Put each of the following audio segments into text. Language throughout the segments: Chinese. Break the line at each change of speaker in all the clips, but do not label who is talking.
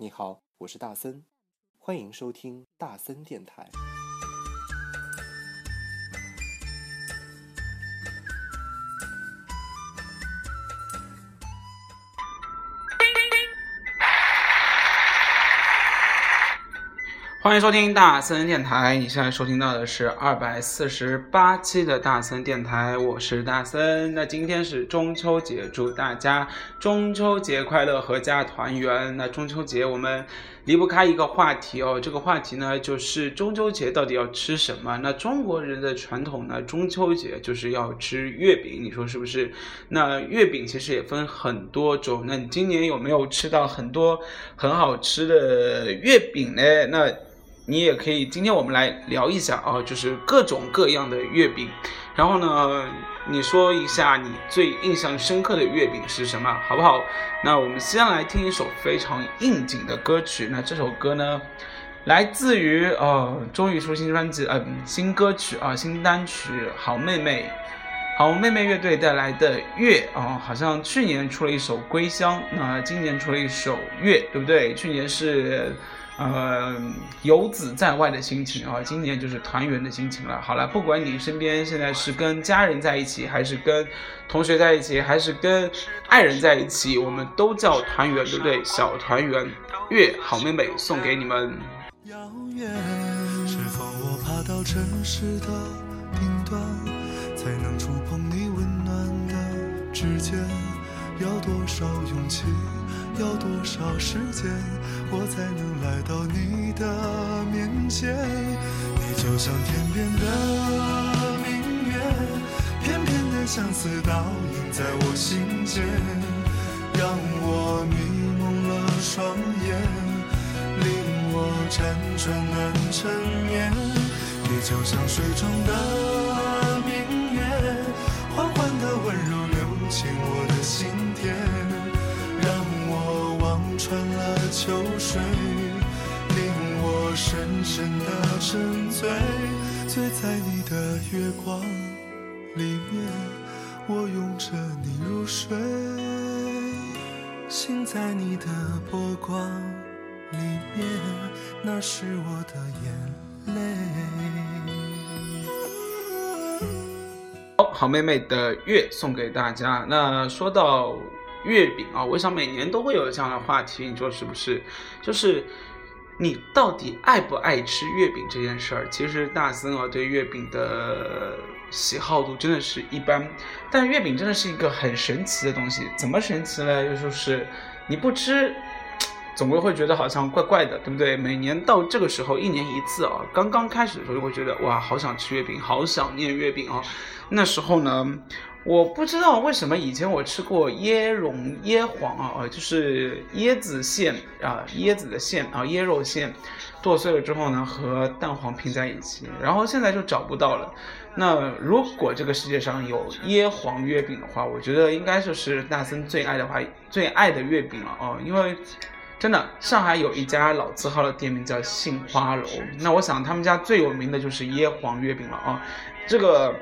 你好，我是大森，欢迎收听大森电台。
欢迎收听大森电台，你现在收听到的是二百四十八期的大森电台，我是大森。那今天是中秋节，祝大家中秋节快乐，阖家团圆。那中秋节我们离不开一个话题哦，这个话题呢就是中秋节到底要吃什么？那中国人的传统呢，中秋节就是要吃月饼，你说是不是？那月饼其实也分很多种，那你今年有没有吃到很多很好吃的月饼呢？那你也可以，今天我们来聊一下啊，就是各种各样的月饼。然后呢，你说一下你最印象深刻的月饼是什么，好不好？那我们先来听一首非常应景的歌曲。那这首歌呢，来自于呃，终于出新专辑，呃，新歌曲啊，新单曲，好妹妹，好妹妹乐队带来的《月》啊，好像去年出了一首《归乡》，那今年出了一首《月》，对不对？去年是。呃，游子在外的心情啊，今年就是团圆的心情了。好了，不管你身边现在是跟家人在一起，还是跟同学在一起，还是跟爱人在一起，我们都叫团圆，对不对？小团圆，月好妹妹送给你们。遥远，是否我爬到城市的顶端，才能触碰你温暖的指尖？要多少勇气？要多少时间，我才能来到你的面前？你就像天边的明月，片片的相思倒映在我心间，让我迷蒙了双眼，令我辗转难成眠。你就像水中的秋水，令我深深的沉醉，醉在你的月光里面，我拥着你入睡，醒在你的波光里面，那是我的眼泪。好，好妹妹的月送给大家。那说到。月饼啊，我想每年都会有这样的话题，你说是不是？就是你到底爱不爱吃月饼这件事儿？其实大森啊对月饼的喜好度真的是一般，但月饼真的是一个很神奇的东西。怎么神奇呢？就是你不吃，总归会觉得好像怪怪的，对不对？每年到这个时候，一年一次啊，刚刚开始的时候就会觉得哇，好想吃月饼，好想念月饼啊。那时候呢？我不知道为什么以前我吃过椰蓉椰黄啊，就是椰子馅啊，椰子的馅啊，椰肉馅剁碎了之后呢，和蛋黄拼在一起，然后现在就找不到了。那如果这个世界上有椰黄月饼的话，我觉得应该就是大森最爱的话，最爱的月饼了啊，因为真的上海有一家老字号的店名叫杏花楼，那我想他们家最有名的就是椰皇月饼了啊，这个。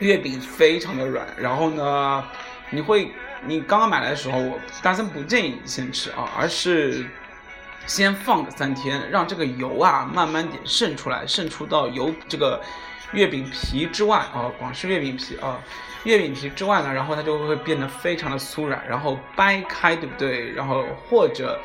月饼非常的软，然后呢，你会，你刚刚买来的时候，我大森不建议你先吃啊，而是先放个三天，让这个油啊慢慢点渗出来，渗出到油这个月饼皮之外啊，广式月饼皮啊，月饼皮之外呢，然后它就会变得非常的酥软，然后掰开，对不对？然后或者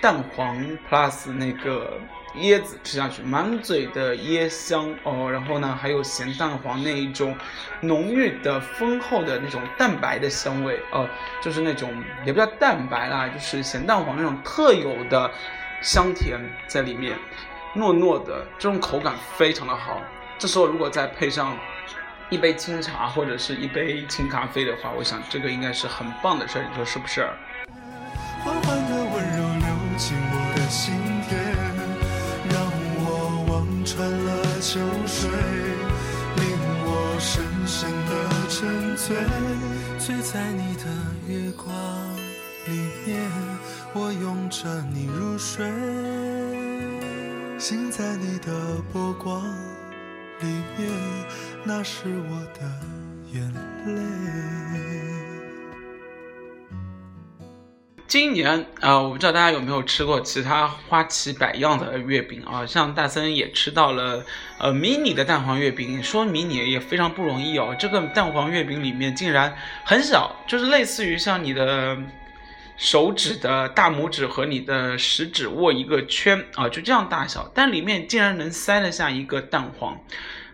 蛋黄 plus 那个。椰子吃下去，满嘴的椰香哦，然后呢，还有咸蛋黄那一种浓郁的、丰厚的那种蛋白的香味哦，就是那种也不叫蛋白啦，就是咸蛋黄那种特有的香甜在里面，糯糯的这种口感非常的好。这时候如果再配上一杯清茶或者是一杯清咖啡的话，我想这个应该是很棒的事儿，你说是不是？寂寞的心田，让我望。穿了秋水，令我深深的沉醉，醉在你的月光里面，我拥着你入睡，醒在你的波光里面，那是我的眼泪。今年呃，我不知道大家有没有吃过其他花旗百样的月饼啊，像大森也吃到了呃迷你的蛋黄月饼，说迷你也非常不容易哦。这个蛋黄月饼里面竟然很小，就是类似于像你的手指的大拇指和你的食指握一个圈啊，就这样大小，但里面竟然能塞得下一个蛋黄，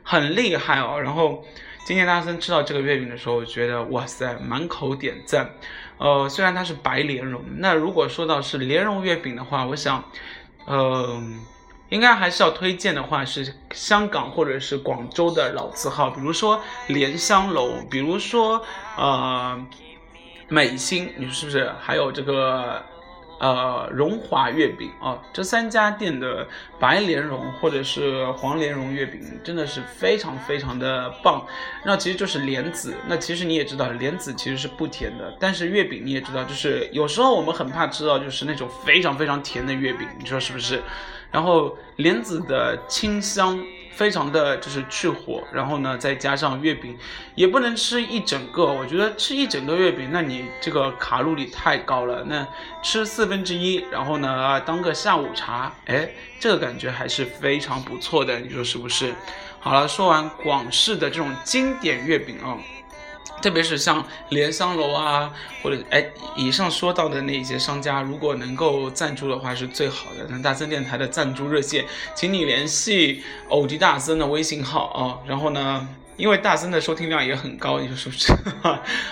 很厉害哦。然后今年大森吃到这个月饼的时候，我觉得哇塞，满口点赞。呃，虽然它是白莲蓉，那如果说到是莲蓉月饼的话，我想，呃，应该还是要推荐的话是香港或者是广州的老字号，比如说莲香楼，比如说呃美心，你说是不是？还有这个。呃，荣华月饼啊，这三家店的白莲蓉或者是黄莲蓉月饼真的是非常非常的棒。那其实就是莲子，那其实你也知道，莲子其实是不甜的。但是月饼你也知道，就是有时候我们很怕吃到就是那种非常非常甜的月饼，你说是不是？然后莲子的清香。非常的就是去火，然后呢，再加上月饼，也不能吃一整个。我觉得吃一整个月饼，那你这个卡路里太高了。那吃四分之一，然后呢，当个下午茶，哎，这个感觉还是非常不错的。你说是不是？好了，说完广式的这种经典月饼啊。特别是像莲香楼啊，或者哎，以上说到的那些商家，如果能够赞助的话，是最好的。那大森电台的赞助热线，请你联系偶迪大森的微信号啊。然后呢？因为大森的收听量也很高，你说是不是？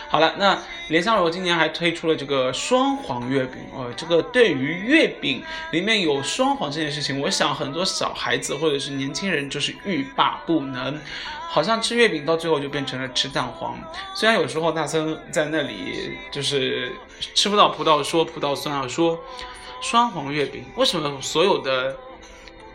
好了，那莲香楼今年还推出了这个双黄月饼哦。这个对于月饼里面有双黄这件事情，我想很多小孩子或者是年轻人就是欲罢不能。好像吃月饼到最后就变成了吃蛋黄。虽然有时候大森在那里就是吃不到葡萄说葡萄酸啊，说双黄月饼为什么所有的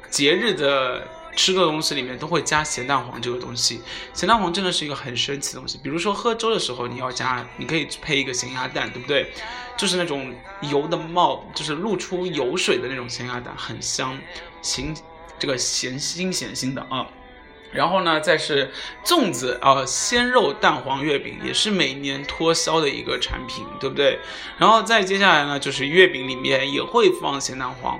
节日的？吃的东西里面都会加咸蛋黄这个东西，咸蛋黄真的是一个很神奇的东西。比如说喝粥的时候，你要加，你可以配一个咸鸭蛋，对不对？就是那种油的冒，就是露出油水的那种咸鸭蛋，很香，咸这个咸腥咸腥的啊。然后呢，再是粽子啊，鲜肉蛋黄月饼也是每年脱销的一个产品，对不对？然后再接下来呢，就是月饼里面也会放咸蛋黄。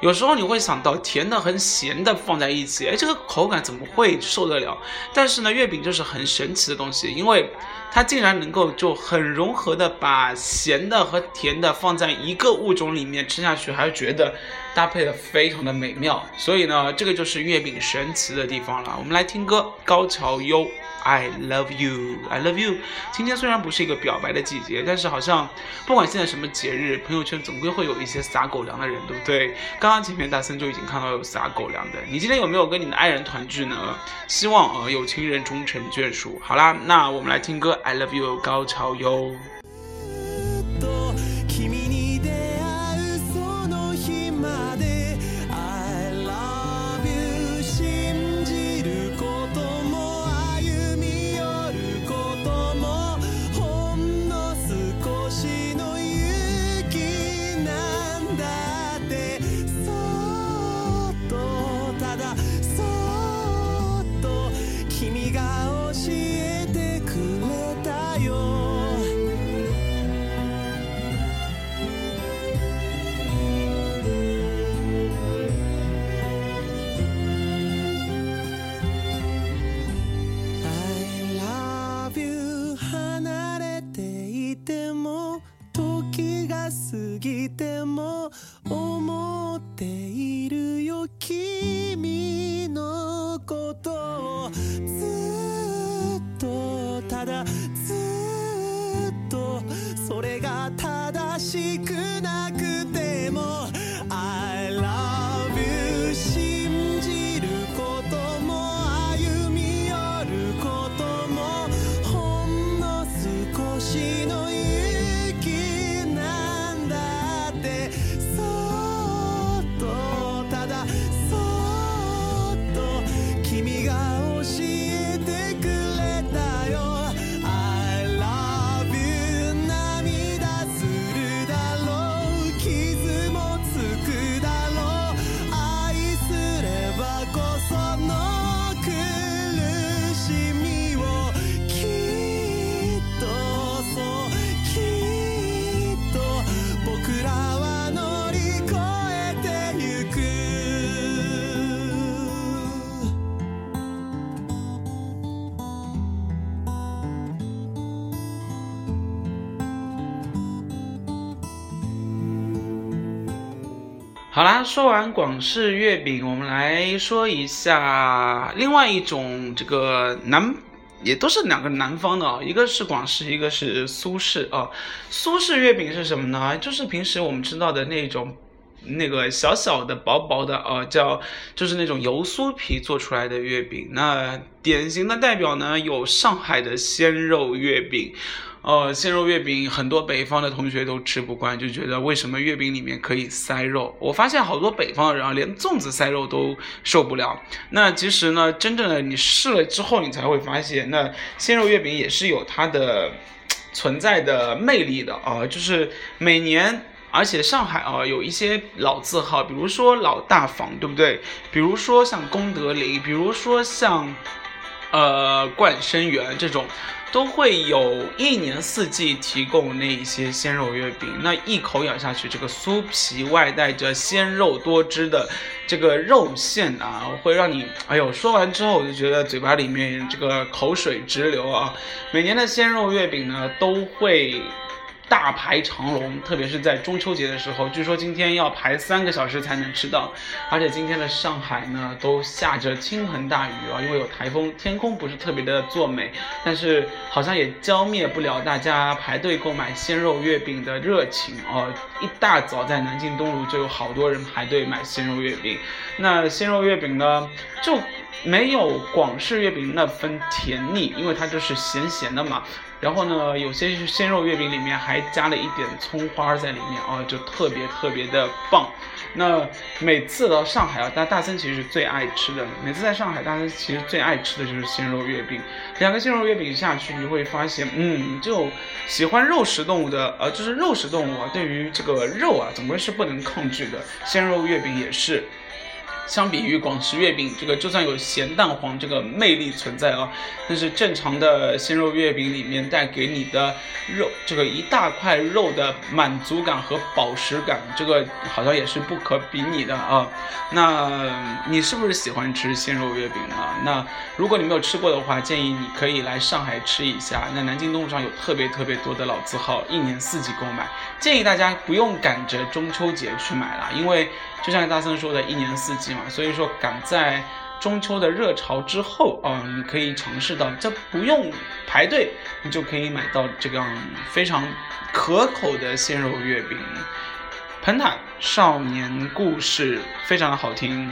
有时候你会想到甜的和咸的放在一起，哎，这个口感怎么会受得了？但是呢，月饼就是很神奇的东西，因为它竟然能够就很融合的把咸的和甜的放在一个物种里面吃下去，还觉得搭配的非常的美妙。所以呢，这个就是月饼神奇的地方了。我们来听歌，高桥优。I love you, I love you。今天虽然不是一个表白的季节，但是好像不管现在什么节日，朋友圈总归会有一些撒狗粮的人，对不对？刚刚前面大森就已经看到有撒狗粮的。你今天有没有跟你的爱人团聚呢？希望呃有情人终成眷属。好啦，那我们来听歌，I love you，高桥优。好啦，说完广式月饼，我们来说一下另外一种这个南，也都是两个南方的啊，一个是广式，一个是苏式啊。苏式月饼是什么呢？就是平时我们知道的那种。那个小小的、薄薄的，呃，叫就是那种油酥皮做出来的月饼。那典型的代表呢，有上海的鲜肉月饼。呃，鲜肉月饼很多北方的同学都吃不惯，就觉得为什么月饼里面可以塞肉？我发现好多北方人啊，连粽子塞肉都受不了。那其实呢，真正的你试了之后，你才会发现，那鲜肉月饼也是有它的存在的魅力的啊，就是每年。而且上海啊，有一些老字号，比如说老大房，对不对？比如说像功德林，比如说像，呃，冠生园这种，都会有一年四季提供那一些鲜肉月饼。那一口咬下去，这个酥皮外带着鲜肉多汁的这个肉馅啊，会让你，哎呦，说完之后我就觉得嘴巴里面这个口水直流啊。每年的鲜肉月饼呢，都会。大排长龙，特别是在中秋节的时候，据说今天要排三个小时才能吃到。而且今天的上海呢，都下着倾盆大雨啊，因为有台风，天空不是特别的作美。但是好像也浇灭不了大家排队购买鲜肉月饼的热情哦。一大早在南京东路就有好多人排队买鲜肉月饼。那鲜肉月饼呢，就没有广式月饼那分甜腻，因为它就是咸咸的嘛。然后呢，有些鲜肉月饼里面还加了一点葱花在里面啊，就特别特别的棒。那每次到上海啊，大大森其实最爱吃的，每次在上海，大森其实最爱吃的就是鲜肉月饼。两个鲜肉月饼下去，你会发现，嗯，就喜欢肉食动物的，呃，就是肉食动物啊，对于这个肉啊，总归是不能抗拒的。鲜肉月饼也是。相比于广式月饼，这个就算有咸蛋黄这个魅力存在啊，但是正常的鲜肉月饼里面带给你的肉，这个一大块肉的满足感和饱食感，这个好像也是不可比拟的啊。那你是不是喜欢吃鲜肉月饼呢？那如果你没有吃过的话，建议你可以来上海吃一下。那南京东路上有特别特别多的老字号，一年四季购买，建议大家不用赶着中秋节去买了，因为就像大森说的，一年四季嘛。所以说，赶在中秋的热潮之后啊，你可以尝试到，这不用排队，你就可以买到这个非常可口的鲜肉月饼。彭坦少年故事非常的好听。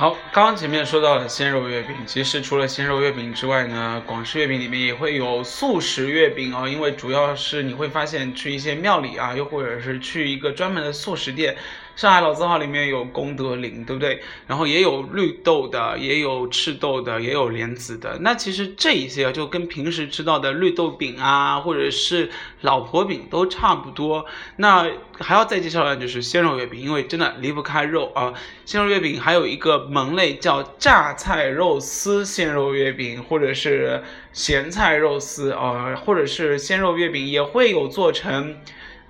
好，刚刚前面说到了鲜肉月饼，其实除了鲜肉月饼之外呢，广式月饼里面也会有素食月饼哦。因为主要是你会发现去一些庙里啊，又或者是去一个专门的素食店，上海老字号里面有功德林，对不对？然后也有绿豆的，也有赤豆的，也有莲子的。那其实这一些就跟平时吃到的绿豆饼啊，或者是老婆饼都差不多。那还要再介绍的就是鲜肉月饼，因为真的离不开肉啊。鲜肉月饼还有一个门类叫榨菜肉丝鲜肉月饼，或者是咸菜肉丝啊，或者是鲜肉月饼也会有做成。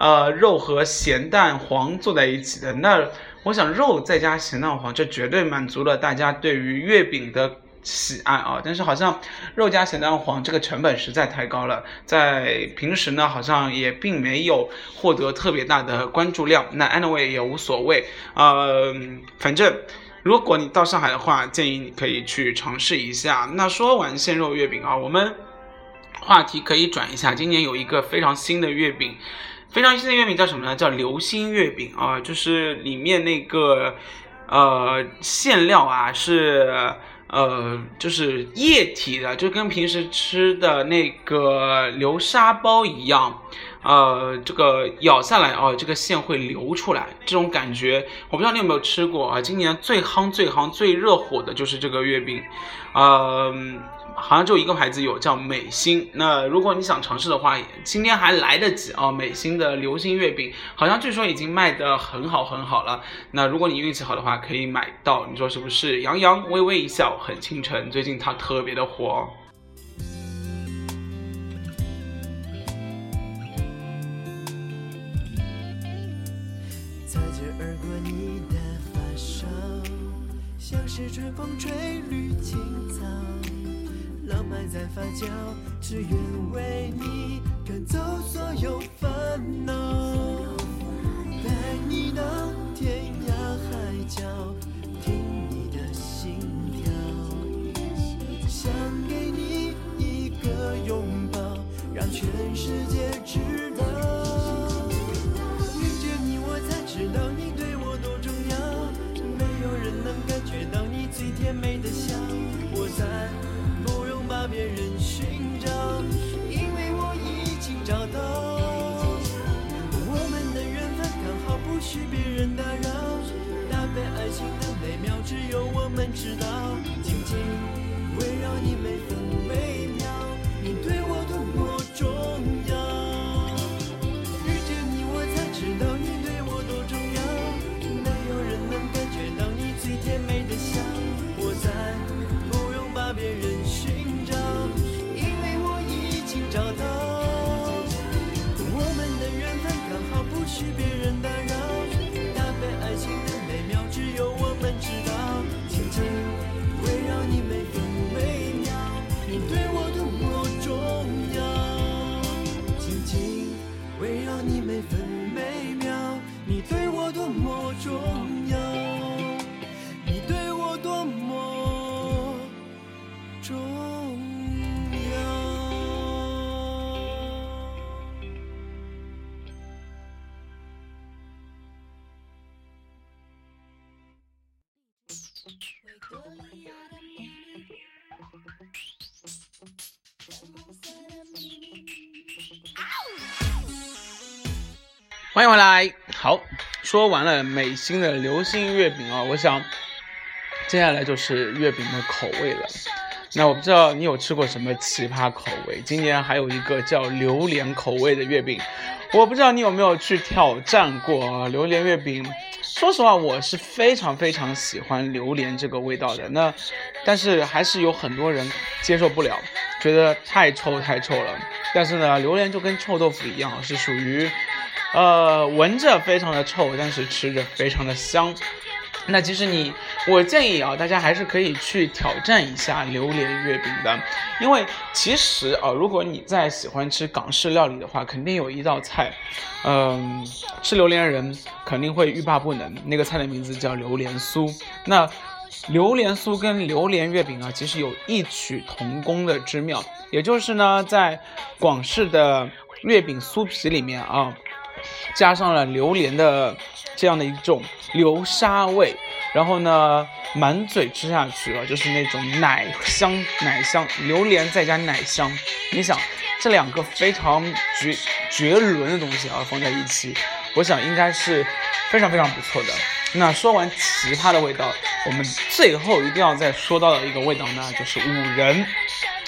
呃，肉和咸蛋黄做在一起的，那我想肉再加咸蛋黄，这绝对满足了大家对于月饼的喜爱啊！但是好像肉加咸蛋黄这个成本实在太高了，在平时呢好像也并没有获得特别大的关注量。那 anyway 也无所谓，呃，反正如果你到上海的话，建议你可以去尝试一下。那说完鲜肉月饼啊，我们话题可以转一下，今年有一个非常新的月饼。非常新的月饼叫什么呢？叫流心月饼啊，就是里面那个呃馅料啊是呃就是液体的，就跟平时吃的那个流沙包一样，呃这个咬下来哦，这个馅会流出来，这种感觉我不知道你有没有吃过啊？今年最夯最夯最热火的就是这个月饼，嗯。好像就一个牌子有叫美心，那如果你想尝试的话，今天还来得及哦。美心的流心月饼好像据说已经卖得很好很好了。那如果你运气好的话，可以买到。你说是不是？杨洋微微一笑很倾城，最近他特别的火。擦肩而过你的发梢，像是春风吹绿青草。浪漫在发酵，只愿为你赶走所有烦恼，带你到天涯海角，听你的心跳，想给你一个拥抱，让全世界知道。遇见你，我才知道你对我多重要，没有人能感觉到你最甜美的笑，重要。你对我多么重要。欢迎回来。说完了美心的流心月饼啊，我想接下来就是月饼的口味了。那我不知道你有吃过什么奇葩口味？今年还有一个叫榴莲口味的月饼，我不知道你有没有去挑战过啊榴莲月饼。说实话，我是非常非常喜欢榴莲这个味道的。那但是还是有很多人接受不了，觉得太臭太臭了。但是呢，榴莲就跟臭豆腐一样，是属于。呃，闻着非常的臭，但是吃着非常的香。那其实你，我建议啊，大家还是可以去挑战一下榴莲月饼的，因为其实啊，如果你在喜欢吃港式料理的话，肯定有一道菜，嗯，吃榴莲人肯定会欲罢不能。那个菜的名字叫榴莲酥。那榴莲酥跟榴莲月饼啊，其实有异曲同工的之妙，也就是呢，在广式的月饼酥皮里面啊。加上了榴莲的这样的一种流沙味，然后呢，满嘴吃下去啊，就是那种奶香奶香，榴莲再加奶香，你想这两个非常绝绝伦的东西啊放在一起，我想应该是非常非常不错的。那说完奇葩的味道，我们最后一定要再说到的一个味道呢，就是五仁。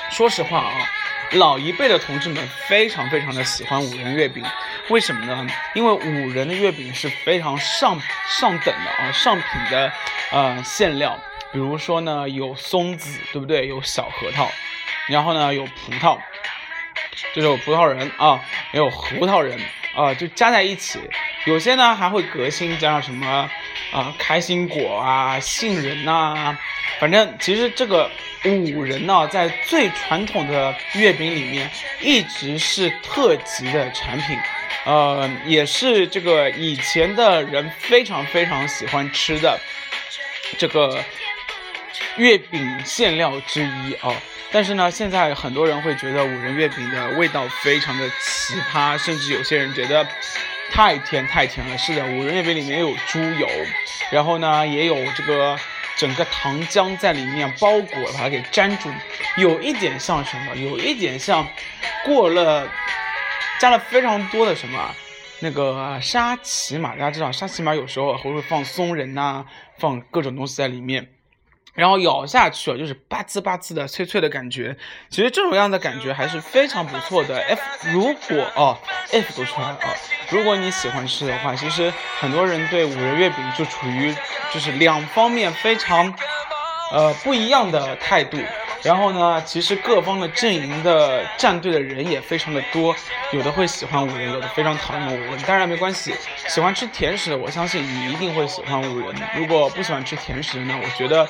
说实话啊，老一辈的同志们非常非常的喜欢五仁月饼，为什么呢？因为五仁的月饼是非常上上等的啊，上品的呃馅料。比如说呢，有松子，对不对？有小核桃，然后呢有葡萄，就是有葡萄仁啊，也有核桃仁啊，就加在一起。有些呢还会革新，加上什么啊开心果啊、杏仁呐，反正其实这个五仁呢，在最传统的月饼里面一直是特级的产品，呃，也是这个以前的人非常非常喜欢吃的这个月饼馅料之一啊。但是呢，现在很多人会觉得五仁月饼的味道非常的奇葩，甚至有些人觉得。太甜太甜了，是的，五仁月饼里面有猪油，然后呢也有这个整个糖浆在里面包裹，把它给粘住，有一点像什么？有一点像过了加了非常多的什么那个沙琪玛，大家知道沙琪玛有时候还会放松仁呐，放各种东西在里面。然后咬下去啊，就是吧呲吧呲的脆脆的感觉。其实这种样的感觉还是非常不错的。F 如果哦，F 都出来了啊。如果你喜欢吃的话，其实很多人对五仁月饼就处于就是两方面非常呃不一样的态度。然后呢，其实各方的阵营的战队的人也非常的多，有的会喜欢五人，有的非常讨厌五人。当然没关系，喜欢吃甜食的，我相信你一定会喜欢五人。如果不喜欢吃甜食呢，我觉得，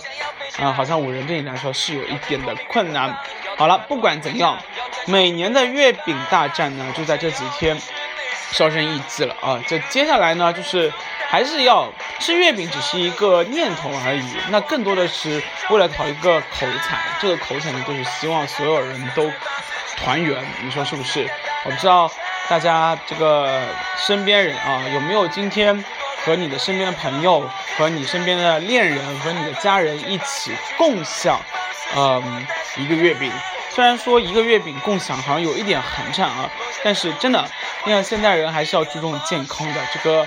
啊，好像五人对你来说是有一点的困难。好了，不管怎样，每年的月饼大战呢，就在这几天销声匿迹了啊！这接下来呢，就是。还是要吃月饼，只是一个念头而已。那更多的是为了讨一个口彩，这个口彩呢，就是希望所有人都团圆。你说是不是？我不知道大家这个身边人啊，有没有今天和你的身边的朋友、和你身边的恋人、和你的家人一起共享，嗯，一个月饼。虽然说一个月饼共享好像有一点寒碜啊，但是真的，你看现代人还是要注重健康的这个。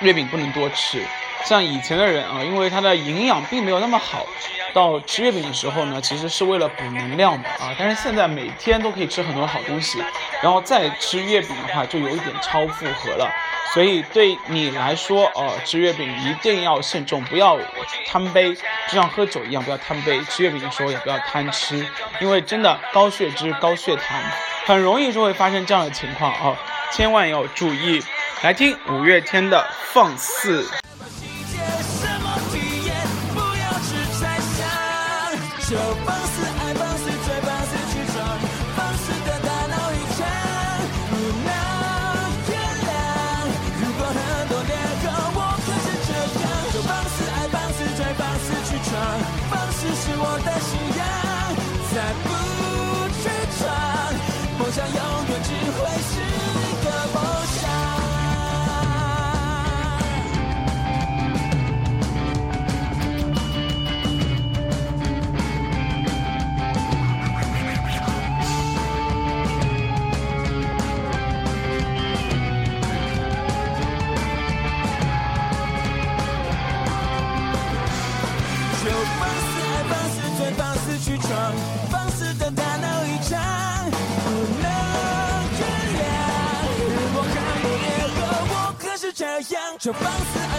月饼不能多吃，像以前的人啊，因为它的营养并没有那么好，到吃月饼的时候呢，其实是为了补能量的啊。但是现在每天都可以吃很多好东西，然后再吃月饼的话，就有一点超负荷了。所以对你来说，呃，吃月饼一定要慎重，不要贪杯，就像喝酒一样，不要贪杯。吃月饼的时候也不要贪吃，因为真的高血脂、高血糖，很容易就会发生这样的情况啊，千万要注意。来听五月天的放肆。就放肆爱，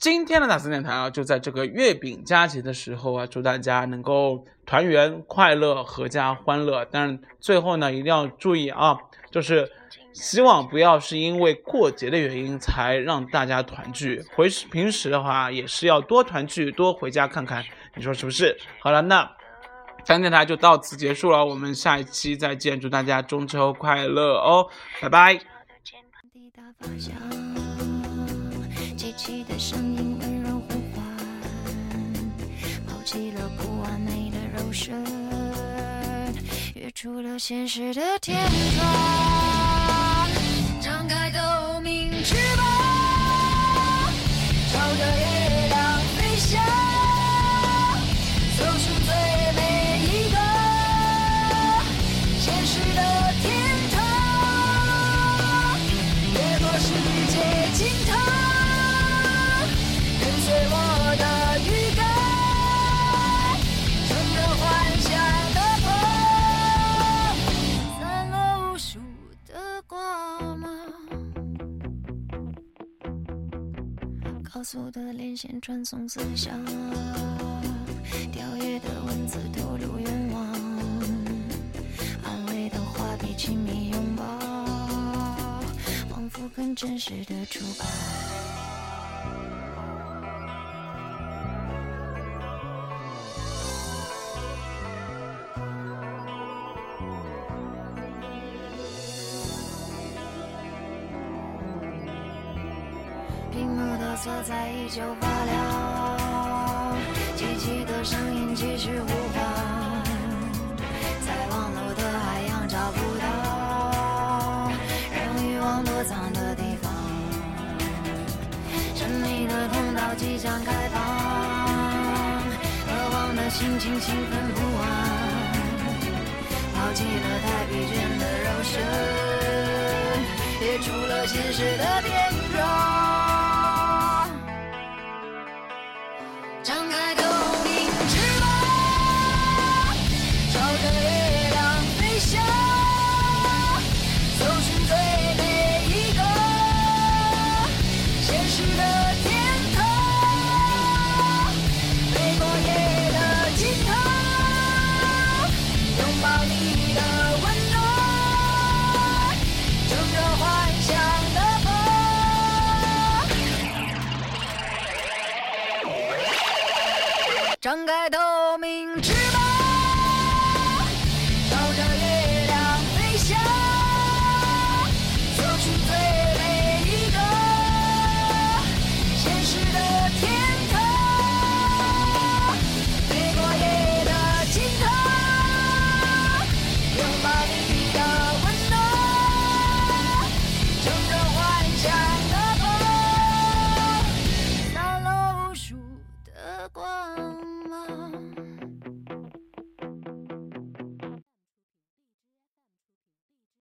今天的大森电台啊，就在这个月饼佳节的时候啊，祝大家能够团圆、快乐、阖家欢乐。但是最后呢，一定要注意啊，就是希望不要是因为过节的原因才让大家团聚。回平时的话，也是要多团聚、多回家看看，你说是不是？好了，那大森电台就到此结束了，我们下一期再见，祝大家中秋快乐哦，拜拜。
废弃的声音温柔呼唤，抛弃了不完美的肉身，跃出了现实的天窗，张开透明翅膀，朝着传送思想，跳跃的文字透露愿望，安慰的话比亲密拥抱，仿佛更真实的触感。色彩依旧发亮，机器的声音继续呼唤，在网络的海洋找不到让欲望躲藏的地方，神秘的通道即将开放，渴望的心情兴奋不安，抛弃了太疲倦的柔顺，跃出了现实的天